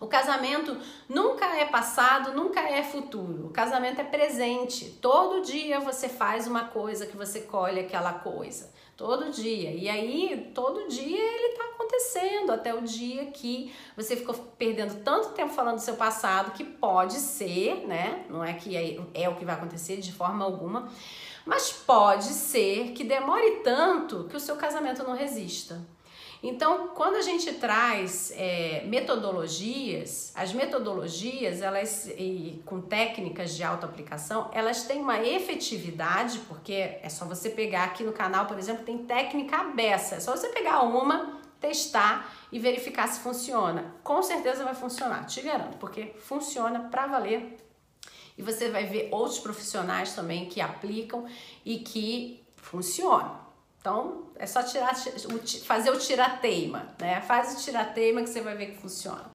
O casamento nunca é passado, nunca é futuro. O casamento é presente. Todo dia você faz uma coisa que você colhe aquela coisa. Todo dia. E aí, todo dia ele tá acontecendo até o dia que você ficou perdendo tanto tempo falando do seu passado que pode ser, né? Não é que é, é o que vai acontecer de forma alguma, mas pode ser que demore tanto que o seu casamento não resista. Então, quando a gente traz é, metodologias, as metodologias, elas e, com técnicas de autoaplicação, elas têm uma efetividade, porque é só você pegar aqui no canal, por exemplo, tem técnica abessa, é só você pegar uma, testar e verificar se funciona. Com certeza vai funcionar, te garanto, porque funciona para valer. E você vai ver outros profissionais também que aplicam e que funcionam. Então, é só tirar, fazer o tirateima, né? Faz o tirateima que você vai ver que funciona.